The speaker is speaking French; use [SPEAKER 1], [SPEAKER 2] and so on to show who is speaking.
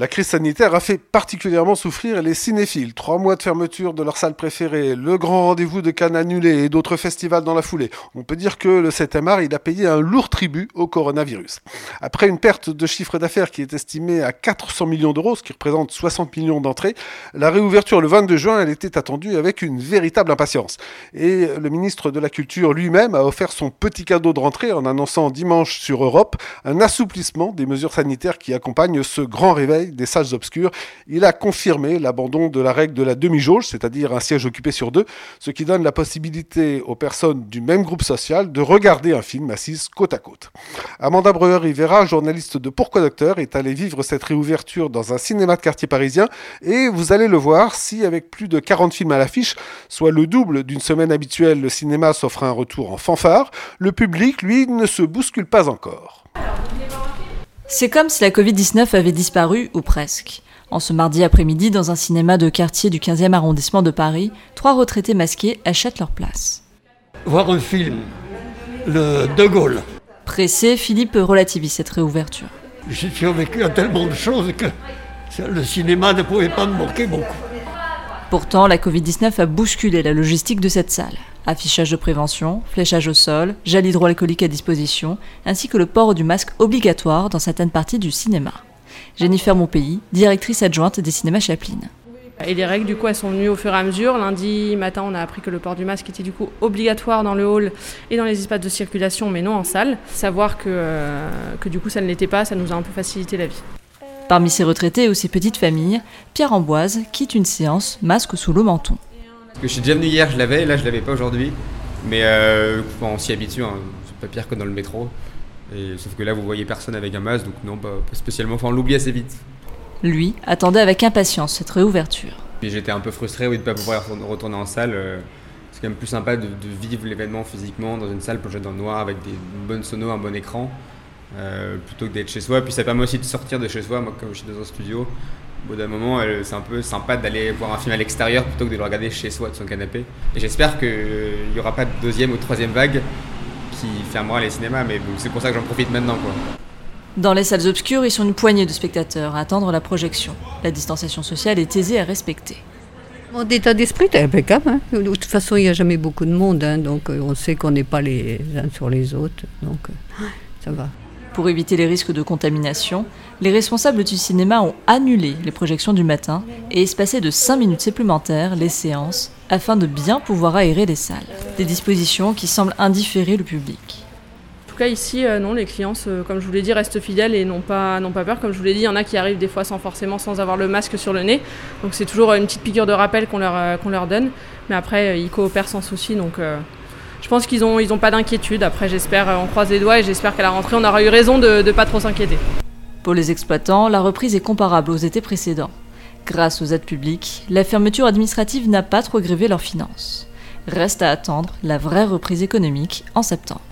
[SPEAKER 1] La crise sanitaire a fait particulièrement souffrir les cinéphiles. Trois mois de fermeture de leur salle préférée, le grand rendez-vous de Cannes annulé et d'autres festivals dans la foulée. On peut dire que le 7e art, il a payé un lourd tribut au coronavirus. Après une perte de chiffre d'affaires qui est estimée à 400 millions d'euros, ce qui représente 60 millions d'entrées, la réouverture le 22 juin, était attendue avec une véritable impatience. Et le ministre de la Culture lui-même a offert son petit cadeau de rentrée en annonçant dimanche sur Europe un assouplissement des mesures sanitaires qui accompagnent ce grand réveil des salles obscures, il a confirmé l'abandon de la règle de la demi-jauge, c'est-à-dire un siège occupé sur deux, ce qui donne la possibilité aux personnes du même groupe social de regarder un film assise côte à côte. Amanda Breuer-Rivera, journaliste de Pourquoi Docteur, est allée vivre cette réouverture dans un cinéma de quartier parisien et vous allez le voir, si avec plus de 40 films à l'affiche, soit le double d'une semaine habituelle, le cinéma s'offre un retour en fanfare, le public, lui, ne se bouscule pas encore.
[SPEAKER 2] C'est comme si la Covid-19 avait disparu, ou presque. En ce mardi après-midi, dans un cinéma de quartier du 15e arrondissement de Paris, trois retraités masqués achètent leur place.
[SPEAKER 3] Voir un film, le De Gaulle.
[SPEAKER 2] Pressé, Philippe relativise cette réouverture.
[SPEAKER 3] J'ai survécu à tellement de choses que le cinéma ne pouvait pas me manquer beaucoup.
[SPEAKER 2] Pourtant, la Covid-19 a bousculé la logistique de cette salle. Affichage de prévention, fléchage au sol, gel hydroalcoolique à disposition, ainsi que le port du masque obligatoire dans certaines parties du cinéma. Jennifer Monpeilly, directrice adjointe des cinémas Chaplin.
[SPEAKER 4] Et les règles, du coup, elles sont venues au fur et à mesure. Lundi matin, on a appris que le port du masque était du coup obligatoire dans le hall et dans les espaces de circulation, mais non en salle. Savoir que, euh, que du coup, ça ne l'était pas, ça nous a un peu facilité la vie.
[SPEAKER 2] Parmi ces retraités ou ces petites familles, Pierre Amboise quitte une séance masque sous le menton.
[SPEAKER 5] je suis déjà venu hier, je l'avais, là je l'avais pas aujourd'hui. Mais euh, on s'y habitue, hein. c'est pas pire que dans le métro. Et, sauf que là vous voyez personne avec un masque, donc non, pas, spécialement, enfin on l'oublie assez vite.
[SPEAKER 2] Lui attendait avec impatience cette réouverture.
[SPEAKER 5] J'étais un peu frustré oui, de ne pas pouvoir retourner en salle. Euh, c'est quand même plus sympa de, vivre l'événement physiquement dans une salle plongée dans le noir avec des bonnes sonos, un bon écran. Euh, plutôt que d'être chez soi. Puis ça permet aussi de sortir de chez soi. Moi, comme je suis dans un studio, au bout d'un moment, c'est un peu sympa d'aller voir un film à l'extérieur plutôt que de le regarder chez soi de son canapé. Et j'espère qu'il n'y aura pas de deuxième ou troisième vague qui fermera les cinémas, mais c'est pour ça que j'en profite maintenant. Quoi.
[SPEAKER 2] Dans les salles obscures, ils sont une poignée de spectateurs à attendre la projection. La distanciation sociale est aisée à respecter.
[SPEAKER 6] Mon état d'esprit est impeccable. Hein. De toute façon, il n'y a jamais beaucoup de monde, hein, donc euh, on sait qu'on n'est pas les uns sur les autres, donc euh, ça va.
[SPEAKER 2] Pour éviter les risques de contamination, les responsables du cinéma ont annulé les projections du matin et espacé de 5 minutes supplémentaires les séances afin de bien pouvoir aérer les salles. Des dispositions qui semblent indifférer le public.
[SPEAKER 4] En tout cas ici, euh, non, les clients, comme je vous l'ai dit, restent fidèles et n'ont pas, pas peur. Comme je vous l'ai dit, il y en a qui arrivent des fois sans forcément sans avoir le masque sur le nez. Donc c'est toujours une petite piqûre de rappel qu'on leur, euh, leur donne. Mais après, euh, ils coopèrent sans souci. Donc je pense qu'ils n'ont ont pas d'inquiétude. Après, j'espère, on croise les doigts et j'espère qu'à la rentrée, on aura eu raison de ne pas trop s'inquiéter.
[SPEAKER 2] Pour les exploitants, la reprise est comparable aux étés précédents. Grâce aux aides publiques, la fermeture administrative n'a pas trop grévé leurs finances. Reste à attendre la vraie reprise économique en septembre.